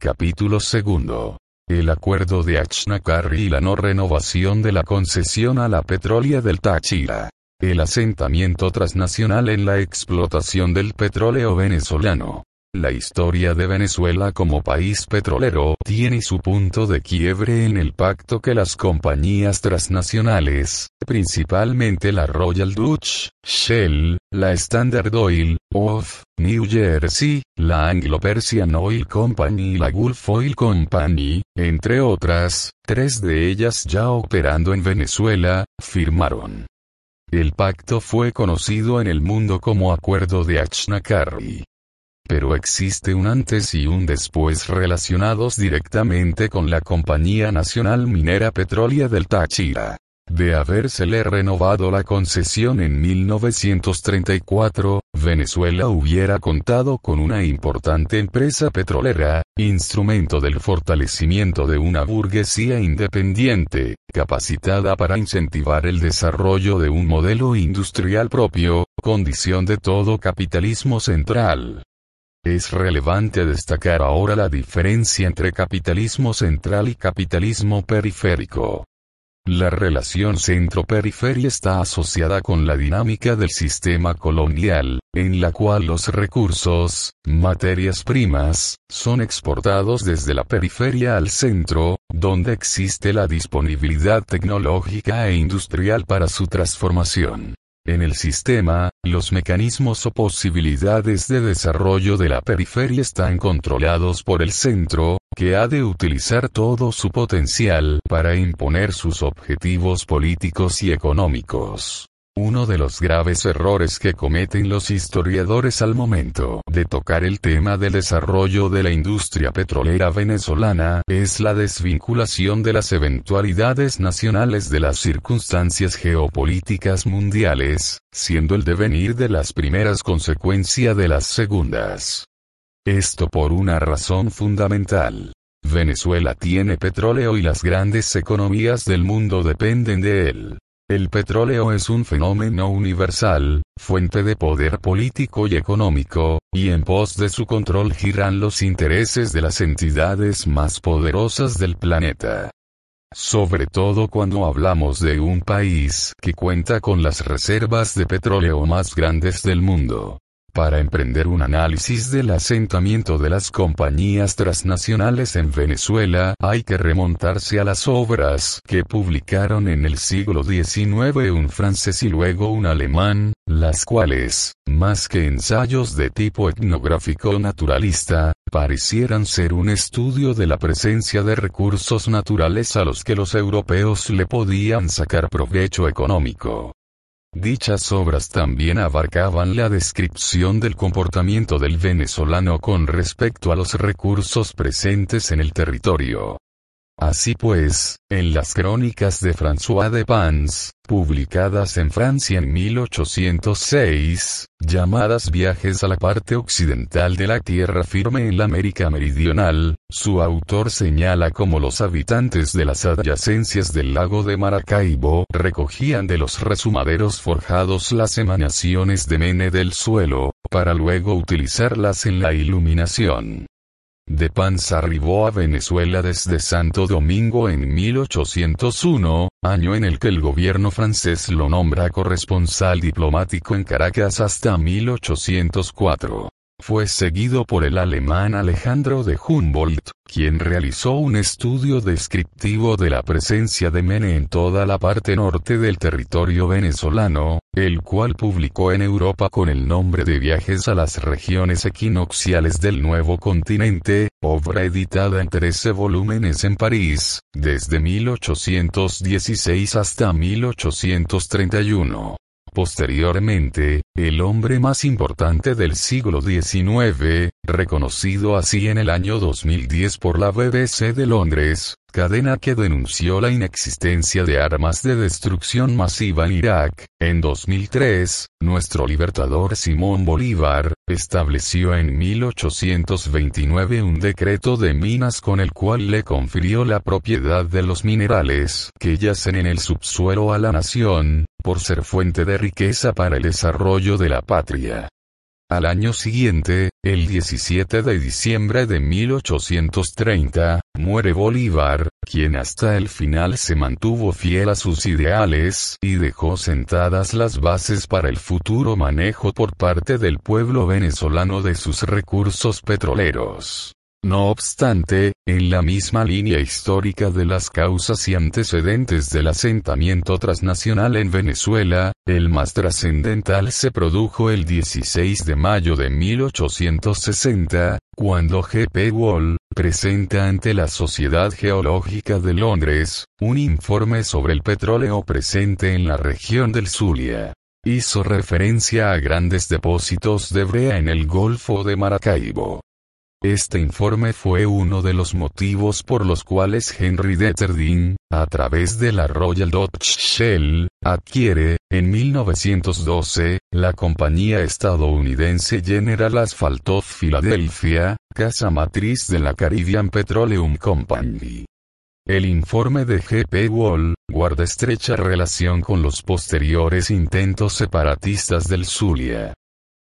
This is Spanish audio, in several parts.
Capítulo segundo. El acuerdo de Achnacari y la no renovación de la concesión a la petrólea del Táchira. El asentamiento transnacional en la explotación del petróleo venezolano. La historia de Venezuela como país petrolero tiene su punto de quiebre en el pacto que las compañías transnacionales, principalmente la Royal Dutch, Shell, la Standard Oil, of New Jersey, la Anglo-Persian Oil Company y la Gulf Oil Company, entre otras, tres de ellas ya operando en Venezuela, firmaron. El pacto fue conocido en el mundo como Acuerdo de Achnacari pero existe un antes y un después relacionados directamente con la Compañía Nacional Minera Petrólea del Táchira. De habérsele renovado la concesión en 1934, Venezuela hubiera contado con una importante empresa petrolera, instrumento del fortalecimiento de una burguesía independiente, capacitada para incentivar el desarrollo de un modelo industrial propio, condición de todo capitalismo central. Es relevante destacar ahora la diferencia entre capitalismo central y capitalismo periférico. La relación centro-periferia está asociada con la dinámica del sistema colonial, en la cual los recursos, materias primas, son exportados desde la periferia al centro, donde existe la disponibilidad tecnológica e industrial para su transformación. En el sistema, los mecanismos o posibilidades de desarrollo de la periferia están controlados por el centro, que ha de utilizar todo su potencial para imponer sus objetivos políticos y económicos. Uno de los graves errores que cometen los historiadores al momento de tocar el tema del desarrollo de la industria petrolera venezolana es la desvinculación de las eventualidades nacionales de las circunstancias geopolíticas mundiales, siendo el devenir de las primeras consecuencia de las segundas. Esto por una razón fundamental. Venezuela tiene petróleo y las grandes economías del mundo dependen de él. El petróleo es un fenómeno universal, fuente de poder político y económico, y en pos de su control giran los intereses de las entidades más poderosas del planeta. Sobre todo cuando hablamos de un país que cuenta con las reservas de petróleo más grandes del mundo. Para emprender un análisis del asentamiento de las compañías transnacionales en Venezuela, hay que remontarse a las obras que publicaron en el siglo XIX un francés y luego un alemán, las cuales, más que ensayos de tipo etnográfico naturalista, parecieran ser un estudio de la presencia de recursos naturales a los que los europeos le podían sacar provecho económico. Dichas obras también abarcaban la descripción del comportamiento del venezolano con respecto a los recursos presentes en el territorio. Así pues, en las crónicas de François de Pans, publicadas en Francia en 1806, llamadas Viajes a la parte occidental de la tierra firme en la América Meridional, su autor señala cómo los habitantes de las adyacencias del lago de Maracaibo recogían de los resumaderos forjados las emanaciones de mene del suelo, para luego utilizarlas en la iluminación. De Pans arribó a Venezuela desde Santo Domingo en 1801, año en el que el gobierno francés lo nombra corresponsal diplomático en Caracas hasta 1804. Fue seguido por el alemán Alejandro de Humboldt, quien realizó un estudio descriptivo de la presencia de Mene en toda la parte norte del territorio venezolano, el cual publicó en Europa con el nombre de Viajes a las regiones equinocciales del nuevo continente, obra editada en 13 volúmenes en París, desde 1816 hasta 1831. Posteriormente, el hombre más importante del siglo XIX, reconocido así en el año 2010 por la BBC de Londres, cadena que denunció la inexistencia de armas de destrucción masiva en Irak. En 2003, nuestro libertador Simón Bolívar, estableció en 1829 un decreto de minas con el cual le confirió la propiedad de los minerales que yacen en el subsuelo a la nación, por ser fuente de riqueza para el desarrollo de la patria. Al año siguiente, el 17 de diciembre de 1830, muere Bolívar, quien hasta el final se mantuvo fiel a sus ideales y dejó sentadas las bases para el futuro manejo por parte del pueblo venezolano de sus recursos petroleros. No obstante, en la misma línea histórica de las causas y antecedentes del asentamiento transnacional en Venezuela, el más trascendental se produjo el 16 de mayo de 1860, cuando G.P. Wall, presenta ante la Sociedad Geológica de Londres, un informe sobre el petróleo presente en la región del Zulia. Hizo referencia a grandes depósitos de brea en el Golfo de Maracaibo. Este informe fue uno de los motivos por los cuales Henry Detterding, a través de la Royal Dutch Shell, adquiere, en 1912, la compañía estadounidense General Asphalt of Philadelphia, casa matriz de la Caribbean Petroleum Company. El informe de G.P. Wall, guarda estrecha relación con los posteriores intentos separatistas del Zulia.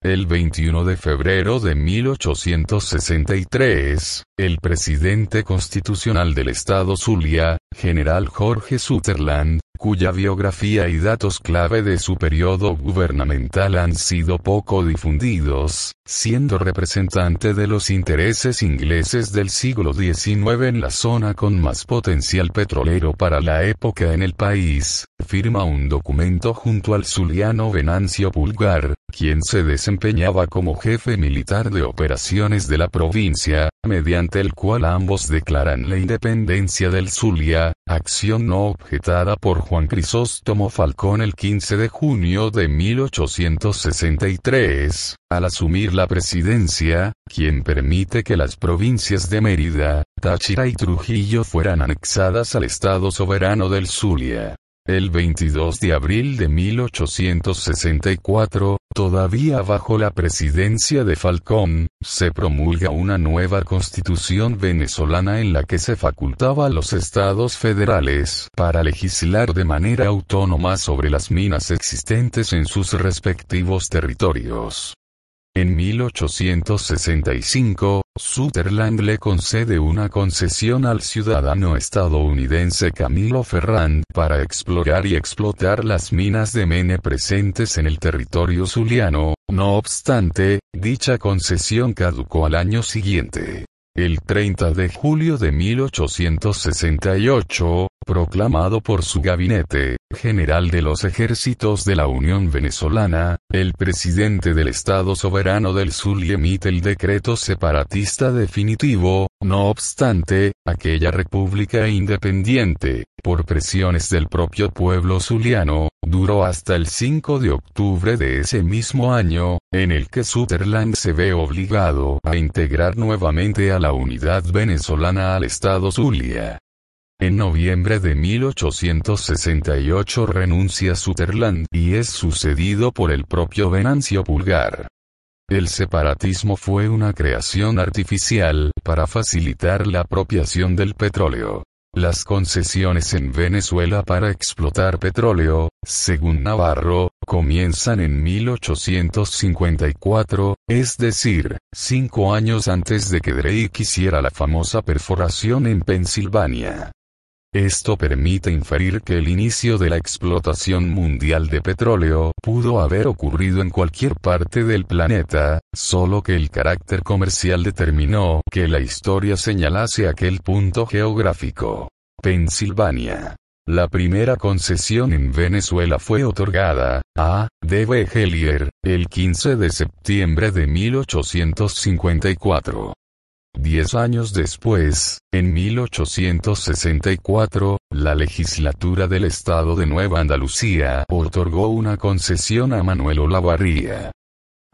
El 21 de febrero de 1863, el presidente constitucional del estado Zulia, general Jorge Sutherland, cuya biografía y datos clave de su periodo gubernamental han sido poco difundidos, siendo representante de los intereses ingleses del siglo XIX en la zona con más potencial petrolero para la época en el país, firma un documento junto al zuliano Venancio Pulgar, quien se desempeñaba como jefe militar de operaciones de la provincia, mediante el cual ambos declaran la independencia del Zulia, acción no objetada por Juan Crisóstomo Falcón el 15 de junio de 1863, al asumir la presidencia, quien permite que las provincias de Mérida, Táchira y Trujillo fueran anexadas al Estado soberano del Zulia. El 22 de abril de 1864, todavía bajo la presidencia de Falcón, se promulga una nueva constitución venezolana en la que se facultaba a los estados federales para legislar de manera autónoma sobre las minas existentes en sus respectivos territorios. En 1865, Sutherland le concede una concesión al ciudadano estadounidense Camilo Ferrand para explorar y explotar las minas de Mene presentes en el territorio zuliano, no obstante, dicha concesión caducó al año siguiente. El 30 de julio de 1868, proclamado por su gabinete, general de los ejércitos de la Unión Venezolana, el presidente del Estado soberano del Zulia emite el decreto separatista definitivo, no obstante, aquella república independiente, por presiones del propio pueblo zuliano, duró hasta el 5 de octubre de ese mismo año, en el que Sutherland se ve obligado a integrar nuevamente a la unidad venezolana al Estado Zulia. En noviembre de 1868 renuncia Sutherland y es sucedido por el propio Venancio Pulgar. El separatismo fue una creación artificial para facilitar la apropiación del petróleo. Las concesiones en Venezuela para explotar petróleo, según Navarro, comienzan en 1854, es decir, cinco años antes de que Drake hiciera la famosa perforación en Pensilvania. Esto permite inferir que el inicio de la explotación mundial de petróleo pudo haber ocurrido en cualquier parte del planeta, solo que el carácter comercial determinó que la historia señalase aquel punto geográfico. Pensilvania. La primera concesión en Venezuela fue otorgada, a D.B. Hellier, el 15 de septiembre de 1854. Diez años después, en 1864, la legislatura del estado de Nueva Andalucía otorgó una concesión a Manuel Olavarría.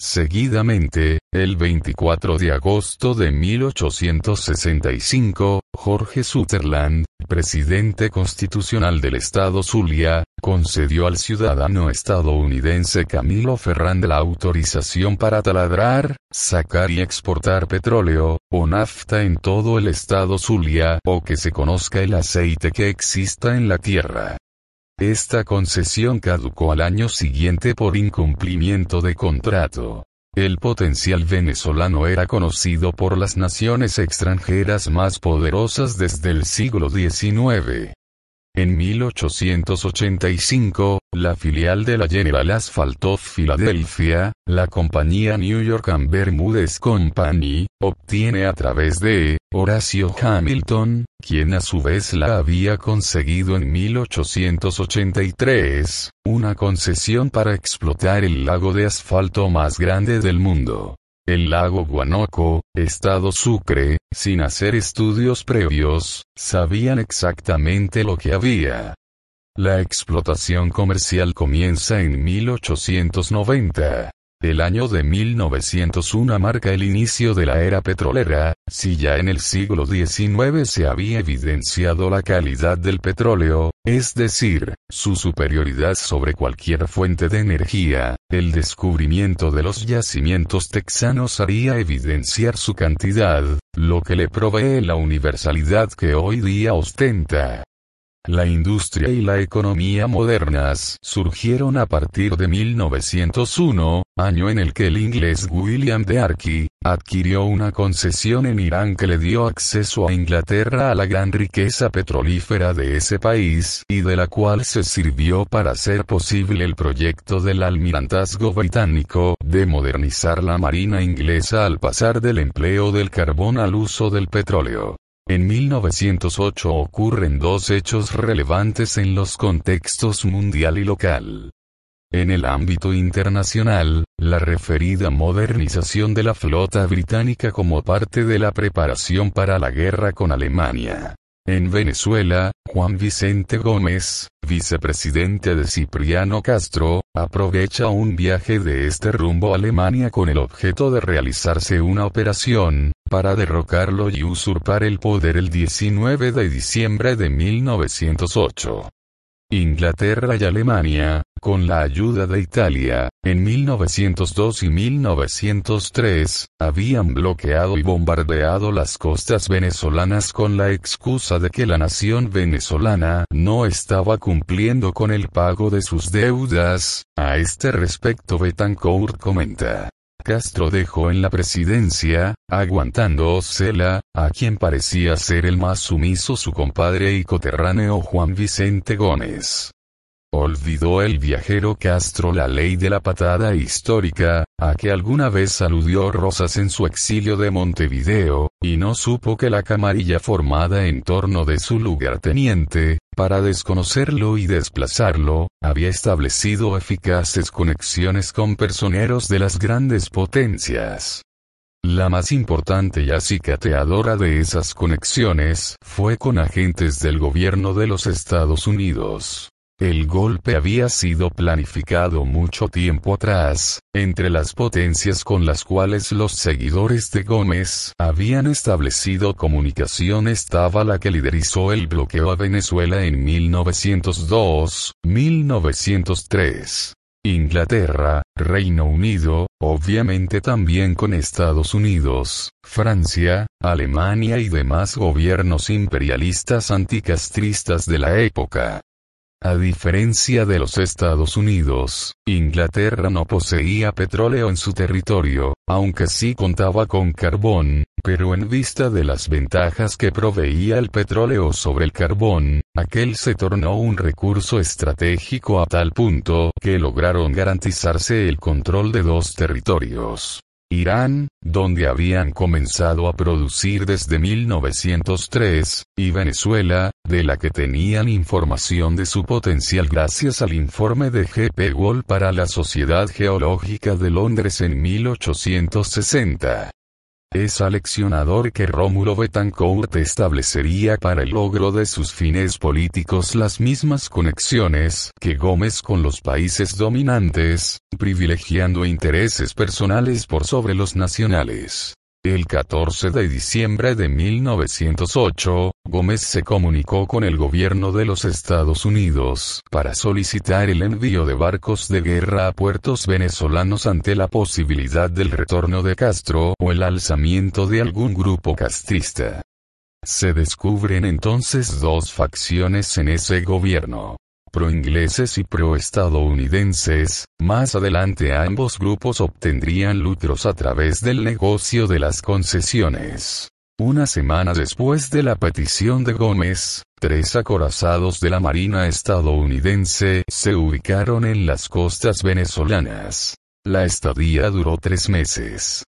Seguidamente, el 24 de agosto de 1865, Jorge Sutherland, presidente constitucional del estado Zulia, concedió al ciudadano estadounidense Camilo Ferrand la autorización para taladrar, sacar y exportar petróleo, o nafta en todo el estado Zulia, o que se conozca el aceite que exista en la tierra. Esta concesión caducó al año siguiente por incumplimiento de contrato. El potencial venezolano era conocido por las naciones extranjeras más poderosas desde el siglo XIX. En 1885, la filial de la General Asphalt of Philadelphia, la compañía New York and Bermúdez Company, obtiene a través de Horacio Hamilton, quien a su vez la había conseguido en 1883, una concesión para explotar el lago de asfalto más grande del mundo el lago Guanoco, estado Sucre, sin hacer estudios previos, sabían exactamente lo que había. La explotación comercial comienza en 1890. El año de 1901 marca el inicio de la era petrolera, si ya en el siglo XIX se había evidenciado la calidad del petróleo, es decir, su superioridad sobre cualquier fuente de energía, el descubrimiento de los yacimientos texanos haría evidenciar su cantidad, lo que le provee la universalidad que hoy día ostenta. La industria y la economía modernas surgieron a partir de 1901, año en el que el inglés William de Arky adquirió una concesión en Irán que le dio acceso a Inglaterra a la gran riqueza petrolífera de ese país y de la cual se sirvió para hacer posible el proyecto del almirantazgo británico de modernizar la marina inglesa al pasar del empleo del carbón al uso del petróleo. En 1908 ocurren dos hechos relevantes en los contextos mundial y local. En el ámbito internacional, la referida modernización de la flota británica como parte de la preparación para la guerra con Alemania. En Venezuela, Juan Vicente Gómez, vicepresidente de Cipriano Castro, aprovecha un viaje de este rumbo a Alemania con el objeto de realizarse una operación, para derrocarlo y usurpar el poder el 19 de diciembre de 1908. Inglaterra y Alemania, con la ayuda de Italia, en 1902 y 1903, habían bloqueado y bombardeado las costas venezolanas con la excusa de que la nación venezolana no estaba cumpliendo con el pago de sus deudas. A este respecto Betancourt comenta. Castro dejó en la presidencia, aguantando Ocela, a quien parecía ser el más sumiso su compadre y coterráneo Juan Vicente Gómez. Olvidó el viajero Castro la ley de la patada histórica, a que alguna vez aludió Rosas en su exilio de Montevideo, y no supo que la camarilla formada en torno de su lugarteniente, para desconocerlo y desplazarlo, había establecido eficaces conexiones con personeros de las grandes potencias. La más importante y acicateadora de esas conexiones fue con agentes del gobierno de los Estados Unidos. El golpe había sido planificado mucho tiempo atrás, entre las potencias con las cuales los seguidores de Gómez habían establecido comunicación estaba la que liderizó el bloqueo a Venezuela en 1902-1903. Inglaterra, Reino Unido, obviamente también con Estados Unidos, Francia, Alemania y demás gobiernos imperialistas anticastristas de la época. A diferencia de los Estados Unidos, Inglaterra no poseía petróleo en su territorio, aunque sí contaba con carbón, pero en vista de las ventajas que proveía el petróleo sobre el carbón, aquel se tornó un recurso estratégico a tal punto que lograron garantizarse el control de dos territorios. Irán, donde habían comenzado a producir desde 1903, y Venezuela, de la que tenían información de su potencial gracias al informe de G.P. Wall para la Sociedad Geológica de Londres en 1860. Es aleccionador que Rómulo Betancourt establecería para el logro de sus fines políticos las mismas conexiones que Gómez con los países dominantes, privilegiando intereses personales por sobre los nacionales. El 14 de diciembre de 1908, Gómez se comunicó con el gobierno de los Estados Unidos para solicitar el envío de barcos de guerra a puertos venezolanos ante la posibilidad del retorno de Castro o el alzamiento de algún grupo castrista. Se descubren entonces dos facciones en ese gobierno pro-ingleses y pro-estadounidenses, más adelante ambos grupos obtendrían lucros a través del negocio de las concesiones. Una semana después de la petición de Gómez, tres acorazados de la Marina estadounidense se ubicaron en las costas venezolanas. La estadía duró tres meses.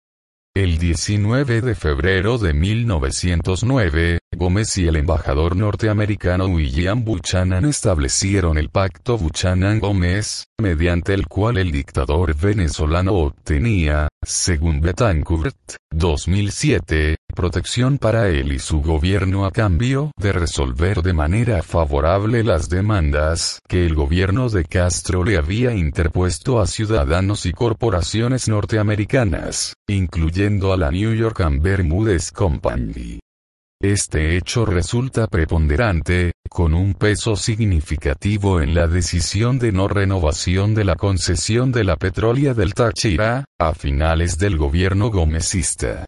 El 19 de febrero de 1909, Gómez y el embajador norteamericano William Buchanan establecieron el Pacto Buchanan-Gómez, mediante el cual el dictador venezolano obtenía, según Betancourt, 2007, protección para él y su gobierno a cambio de resolver de manera favorable las demandas que el gobierno de Castro le había interpuesto a ciudadanos y corporaciones norteamericanas, incluyendo a la New York and Bermúdez Company. Este hecho resulta preponderante, con un peso significativo en la decisión de no renovación de la concesión de la petrólea del Táchira, a finales del gobierno gomecista.